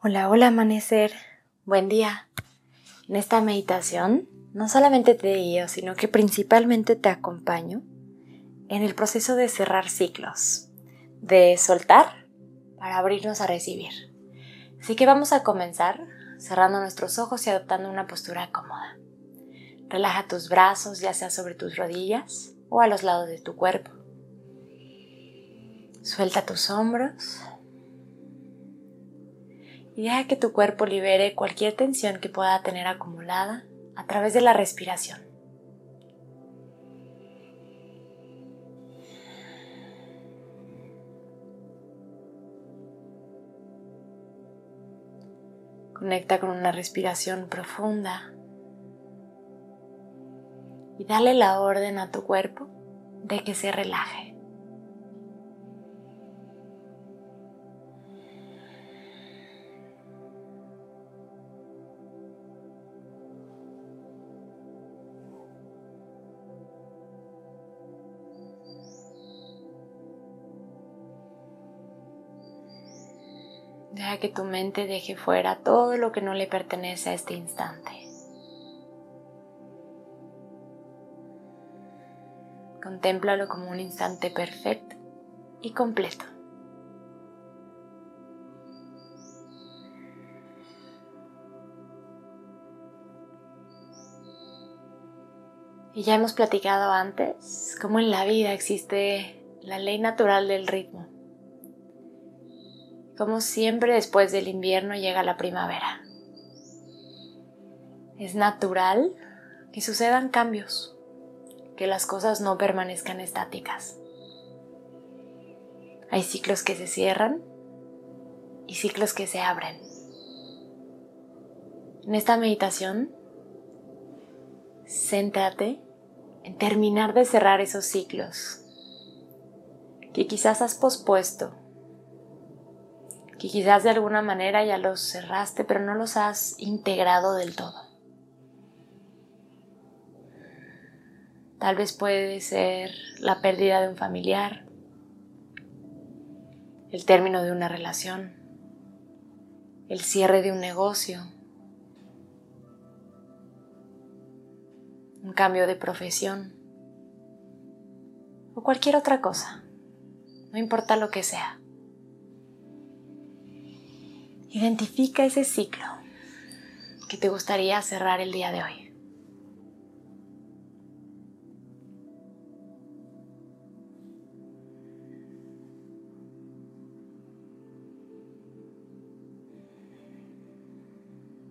Hola, hola amanecer, buen día. En esta meditación no solamente te guío, sino que principalmente te acompaño en el proceso de cerrar ciclos, de soltar para abrirnos a recibir. Así que vamos a comenzar cerrando nuestros ojos y adoptando una postura cómoda. Relaja tus brazos, ya sea sobre tus rodillas o a los lados de tu cuerpo. Suelta tus hombros y deja que tu cuerpo libere cualquier tensión que pueda tener acumulada a través de la respiración. Conecta con una respiración profunda y dale la orden a tu cuerpo de que se relaje. Deja que tu mente deje fuera todo lo que no le pertenece a este instante. Contémplalo como un instante perfecto y completo. Y ya hemos platicado antes cómo en la vida existe la ley natural del ritmo. Como siempre después del invierno llega la primavera. Es natural que sucedan cambios, que las cosas no permanezcan estáticas. Hay ciclos que se cierran y ciclos que se abren. En esta meditación, céntrate en terminar de cerrar esos ciclos que quizás has pospuesto que quizás de alguna manera ya los cerraste, pero no los has integrado del todo. Tal vez puede ser la pérdida de un familiar, el término de una relación, el cierre de un negocio, un cambio de profesión o cualquier otra cosa, no importa lo que sea. Identifica ese ciclo que te gustaría cerrar el día de hoy.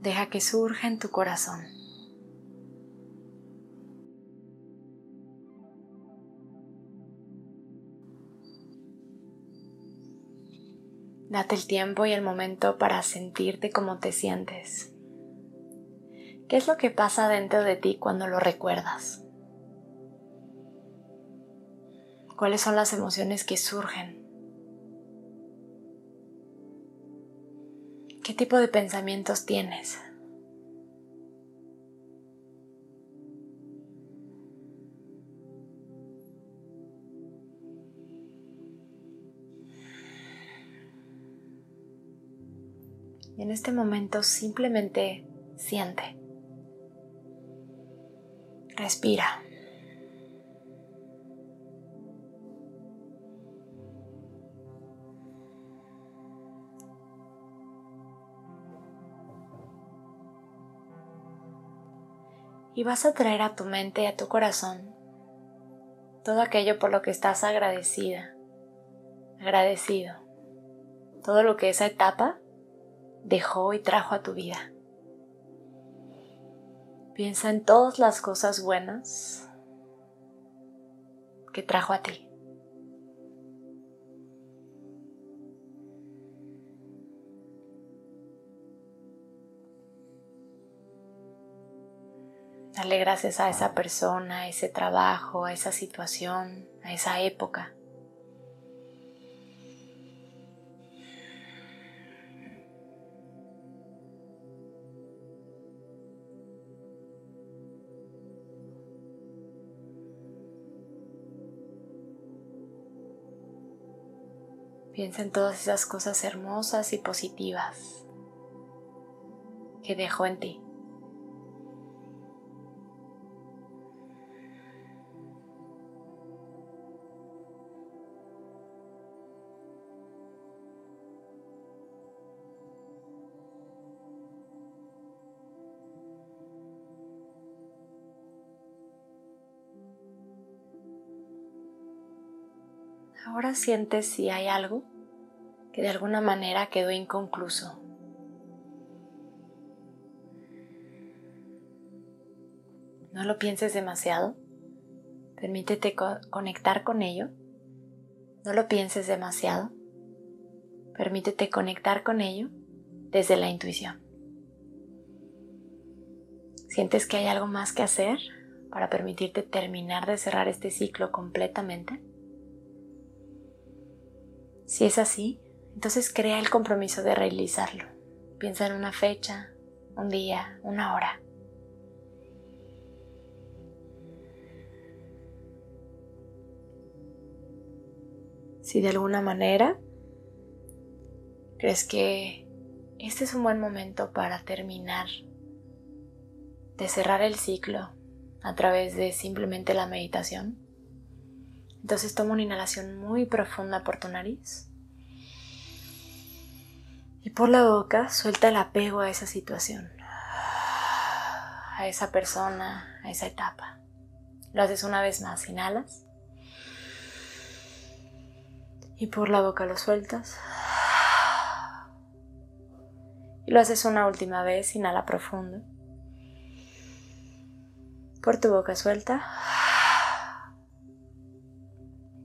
Deja que surja en tu corazón. Date el tiempo y el momento para sentirte como te sientes. ¿Qué es lo que pasa dentro de ti cuando lo recuerdas? ¿Cuáles son las emociones que surgen? ¿Qué tipo de pensamientos tienes? Y en este momento simplemente siente. Respira. Y vas a traer a tu mente y a tu corazón todo aquello por lo que estás agradecida, agradecido. Todo lo que esa etapa dejó y trajo a tu vida. Piensa en todas las cosas buenas que trajo a ti. Dale gracias a esa persona, a ese trabajo, a esa situación, a esa época. Piensa en todas esas cosas hermosas y positivas que dejó en ti. Ahora sientes si hay algo que de alguna manera quedó inconcluso. No lo pienses demasiado. Permítete conectar con ello. No lo pienses demasiado. Permítete conectar con ello desde la intuición. ¿Sientes que hay algo más que hacer para permitirte terminar de cerrar este ciclo completamente? Si es así, entonces crea el compromiso de realizarlo. Piensa en una fecha, un día, una hora. Si de alguna manera crees que este es un buen momento para terminar de cerrar el ciclo a través de simplemente la meditación, entonces toma una inhalación muy profunda por tu nariz. Y por la boca suelta el apego a esa situación, a esa persona, a esa etapa. Lo haces una vez más, inhalas. Y por la boca lo sueltas. Y lo haces una última vez, inhala profundo. Por tu boca suelta.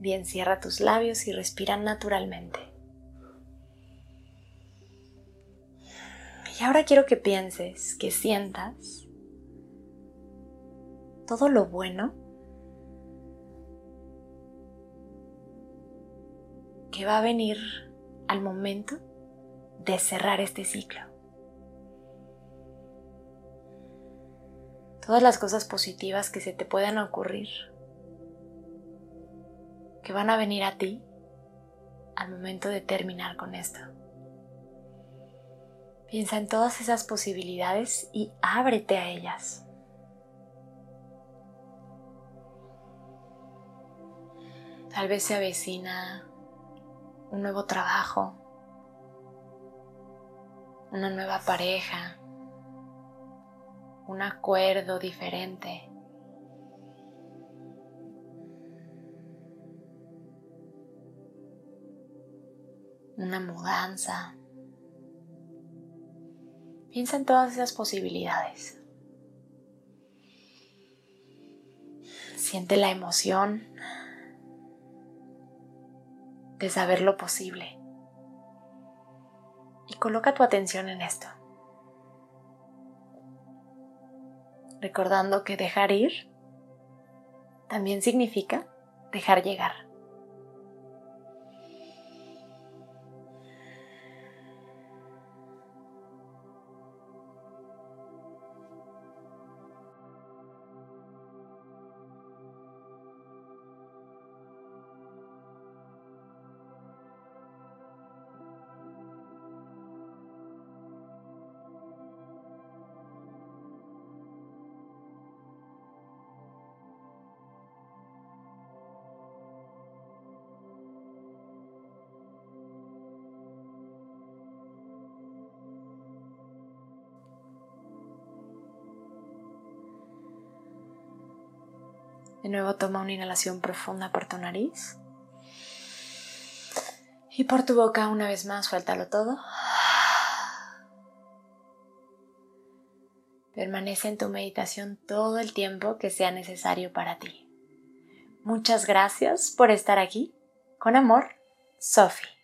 Bien, cierra tus labios y respira naturalmente. Y ahora quiero que pienses, que sientas todo lo bueno que va a venir al momento de cerrar este ciclo. Todas las cosas positivas que se te puedan ocurrir van a venir a ti al momento de terminar con esto. Piensa en todas esas posibilidades y ábrete a ellas. Tal vez se avecina un nuevo trabajo, una nueva pareja, un acuerdo diferente. Una mudanza. Piensa en todas esas posibilidades. Siente la emoción de saber lo posible. Y coloca tu atención en esto. Recordando que dejar ir también significa dejar llegar. De nuevo toma una inhalación profunda por tu nariz. Y por tu boca una vez más, suéltalo todo. Permanece en tu meditación todo el tiempo que sea necesario para ti. Muchas gracias por estar aquí. Con amor, Sophie.